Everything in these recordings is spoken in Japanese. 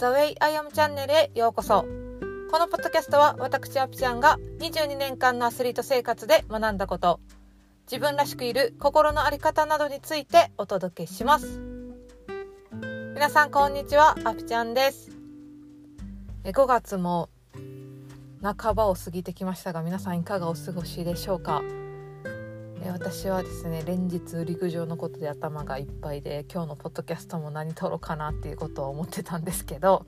The Way I Am チャンネルへようこそ。このポッドキャストは私アピちゃんが22年間のアスリート生活で学んだこと、自分らしくいる心の在り方などについてお届けします。皆さんこんにちは、アピちゃんです。5月も半ばを過ぎてきましたが皆さんいかがお過ごしでしょうか？私はですね連日陸上のことで頭がいっぱいで今日のポッドキャストも何撮ろうかなっていうことを思ってたんですけど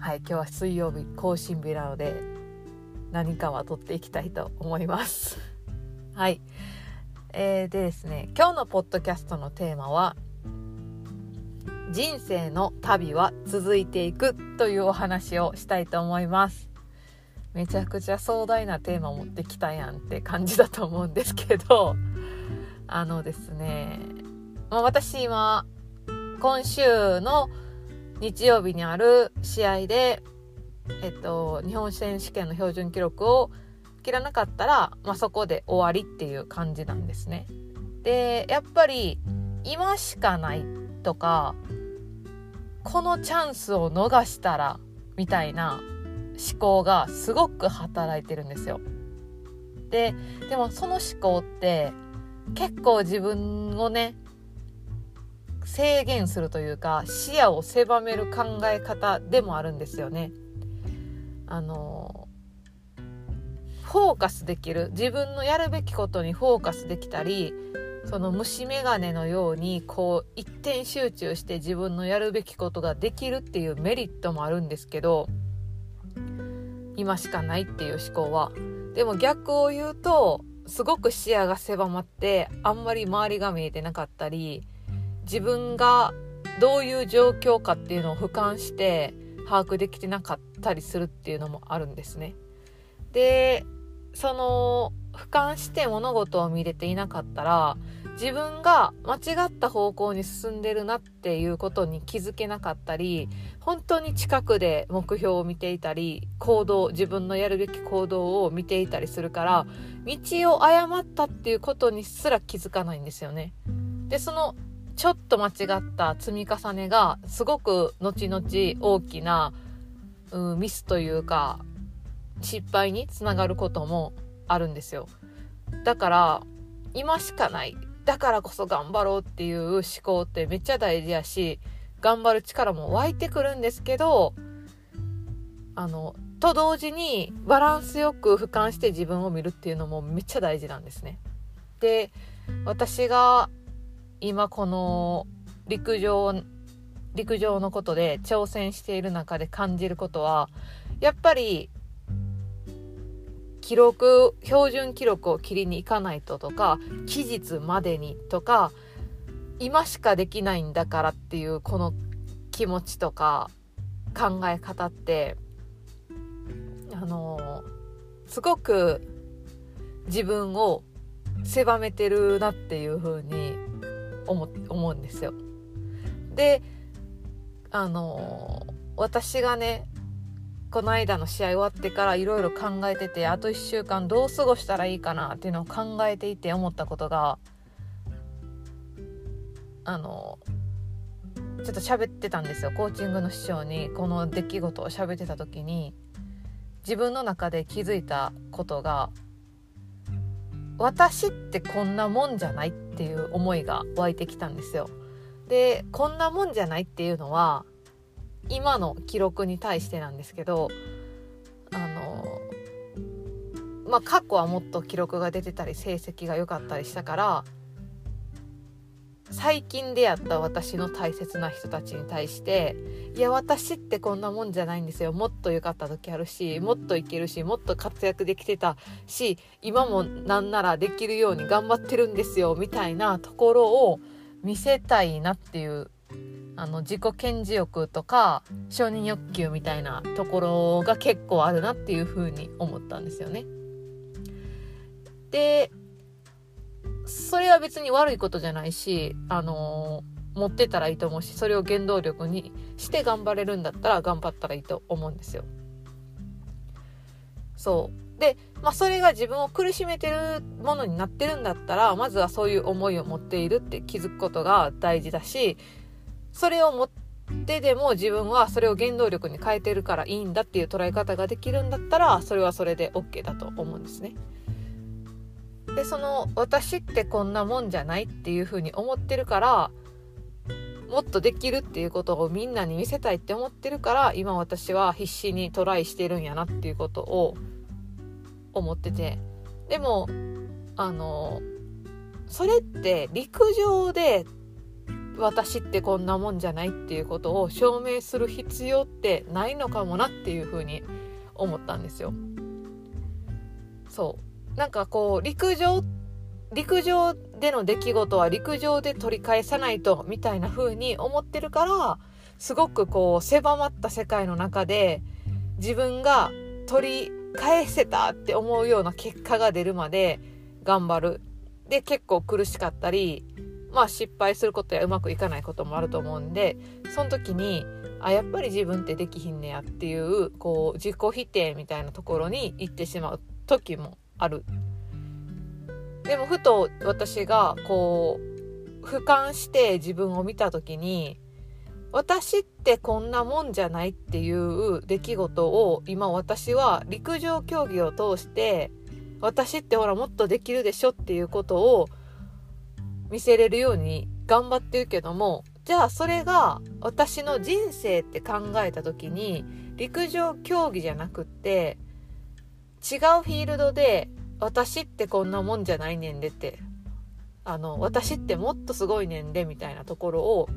はい今日は水曜日更新日なので何かは撮っていきたいと思います。はい、えー、でですね今日のポッドキャストのテーマは人生の旅は続いていくというお話をしたいと思います。めちゃくちゃ壮大なテーマ持ってきたやんって感じだと思うんですけどあのですね、まあ、私今今週の日曜日にある試合で、えっと、日本選手権の標準記録を切らなかったら、まあ、そこで終わりっていう感じなんですね。でやっぱり今しかないとかこのチャンスを逃したらみたいな思考がすごく働いてるんですよ。ででもその思考って結構自分をね制限するというか視野を狭める考え方でもあるんですよね。あのフォーカスできる自分のやるべきことにフォーカスできたりその虫眼鏡のようにこう一点集中して自分のやるべきことができるっていうメリットもあるんですけど今しかないっていう思考はでも逆を言うとすごく視野が狭まってあんまり周りが見えてなかったり自分がどういう状況かっていうのを俯瞰して把握できてなかったりするっていうのもあるんですね。でその俯瞰して物事を見れていなかったら自分が間違った方向に進んでるなっていうことに気づけなかったり本当に近くで目標を見ていたり行動自分のやるべき行動を見ていたりするから道を誤ったっていうことにすら気づかないんですよね。でそのちょっと間違った積み重ねがすごく後々大きな、うん、ミスというか失敗につながることもあるんですよ。だから今しかないだからこそ頑張ろうっていう思考ってめっちゃ大事やし頑張る力も湧いてくるんですけどあのと同時にバランスよく俯瞰して自分を見るっていうのもめっちゃ大事なんですね。で私が今この陸上陸上のことで挑戦している中で感じることはやっぱり記録標準記録を切りに行かないととか期日までにとか今しかできないんだからっていうこの気持ちとか考え方ってあのすごく自分を狭めてるなっていう風に思思うんですよ。であの私がねこの間の試合終わってからいろいろ考えててあと1週間どう過ごしたらいいかなっていうのを考えていて思ったことがあのちょっと喋ってたんですよコーチングの師匠にこの出来事を喋ってた時に自分の中で気づいたことが私ってこんなもんじゃないっていう思いが湧いてきたんですよ。でこんなもんじゃないっていうのは今の記録に対してなんですけどあのまあ過去はもっと記録が出てたり成績が良かったりしたから最近出会った私の大切な人たちに対していや私ってこんなもんじゃないんですよ。もっと良かった時あるしもっといけるしもっと活躍できてたし今もなんならできるように頑張ってるんですよみたいなところを見せたいなっていうあの自己顕示欲とか承認欲求みたいなところが結構あるなっていうふうに思ったんですよね。でそれは別に悪いことじゃないしあの持ってたらいいと思うしそれを原動力にして頑張れるんだったら頑張ったらいいと思うんですよ。そうで、まあ、それが自分を苦しめてるものになってるんだったらまずはそういう思いを持っているって気づくことが大事だしそれを持ってでも自分はそれを原動力に変えてるからいいんだっていう捉え方ができるんだったらそれはそれで OK だと思うんですね。でその私ってこんなもんじゃないっていうふうに思ってるからもっとできるっていうことをみんなに見せたいって思ってるから今私は必死にトライしてるんやなっていうことを思っててでもあのそれって陸上で私ってこんなもんじゃないっていうことを証明する必要ってないのかもなっていうふうに思ったんですよ。そうなんかこう陸上陸上での出来事は陸上で取り返さないとみたいな風に思ってるからすごくこう狭まった世界の中で自分が取り返せたって思うような結果が出るまで頑張るで結構苦しかったりまあ失敗することやうまくいかないこともあると思うんでその時にあやっぱり自分ってできひんねやっていうこう自己否定みたいなところに行ってしまう時もある。でもふと私がこう俯瞰して自分を見た時に私ってこんなもんじゃないっていう出来事を今私は陸上競技を通して私ってほらもっとできるでしょっていうことを見せれるように頑張ってるけどもじゃあそれが私の人生って考えた時に陸上競技じゃなくって違うフィールドで私ってこんなもんじゃないねんでってあの私ってもっとすごいねんでみたいなところを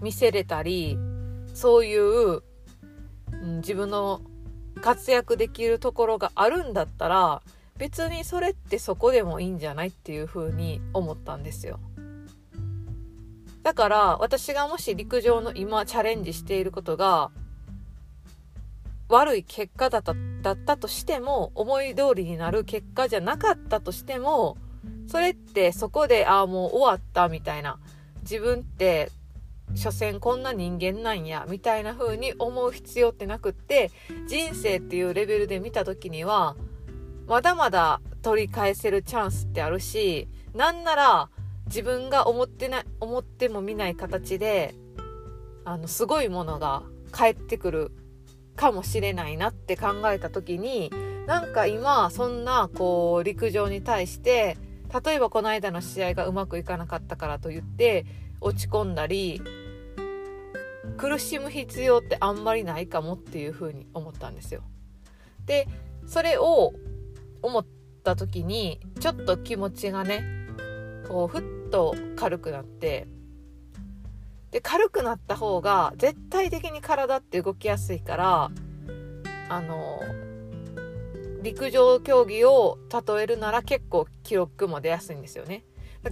見せれたりそういう、うん、自分の活躍できるところがあるんだったら別にそれってそこでもいいんじゃないっていう風に思ったんですよ。だから私がもし陸上の今チャレンジしていることが悪い結果だっただったとしても思い通りになる結果じゃなかったとしてもそれってそこでああもう終わったみたいな自分って所詮こんな人間なんやみたいな風に思う必要ってなくって人生っていうレベルで見た時にはまだまだ取り返せるチャンスってあるしなんなら自分が思ってない思っても見ない形であのすごいものが返ってくるかもしれないなって考えた時になんか今そんなこう陸上に対して例えばこの間の試合がうまくいかなかったからといって落ち込んだり苦しむ必要ってあんまりないかもっていうふうに思ったんですよ。でそれを思った時にちょっと気持ちがねこうふっと軽くなってで軽くなった方が絶対的に体って動きやすいからあの陸上競技を例えるなら結構記録も出やすいんですよね。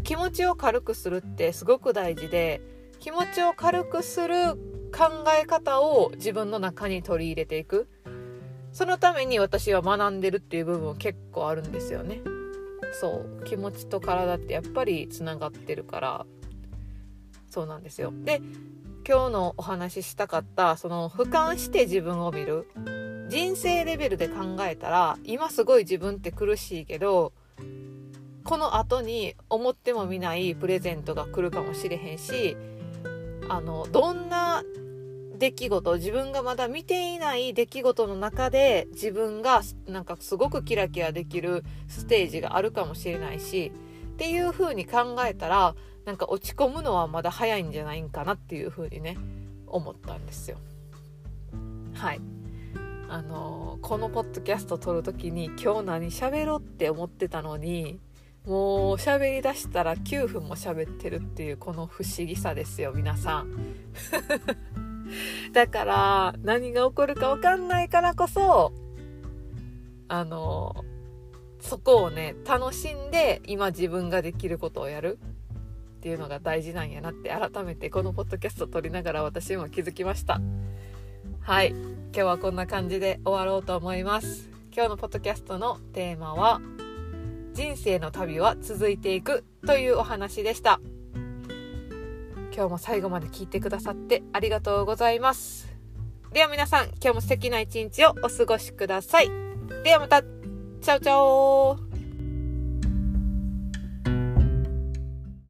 気持ちを軽くするってすごく大事で気持ちを軽くする考え方を自分の中に取り入れていくそのために私は学んでるっていう部分結構あるんですよね。そう。気持ちと体ってやっぱりつながってるから。そうなんですよ。で今日のお話ししたかったその俯瞰して自分を見る。人生レベルで考えたら今すごい自分って苦しいけどこの後に思ってもみないプレゼントが来るかもしれへんしあのどんな出来事自分がまだ見ていない出来事の中で自分がなんかすごくキラキラできるステージがあるかもしれないしっていう風に考えたらなんか落ち込むのはまだ早いんじゃないんかなっていう風にね思ったんですよ。はいあのこのポッドキャスト撮る時に今日何喋ろうって思ってたのにもう喋りだしたら9分も喋ってるっていうこの不思議さですよ皆さんだから何が起こるか分かんないからこそあのそこをね楽しんで今自分ができることをやる。っていうのが大事なんやなって改めてこのポッドキャスト撮りながら私も気づきました。はい。今日はこんな感じで終わろうと思います。今日のポッドキャストのテーマは人生の旅は続いていくというお話でした。今日も最後まで聞いてくださってありがとうございます。では皆さん今日も素敵な一日をお過ごしください。ではまた。チャオチャオ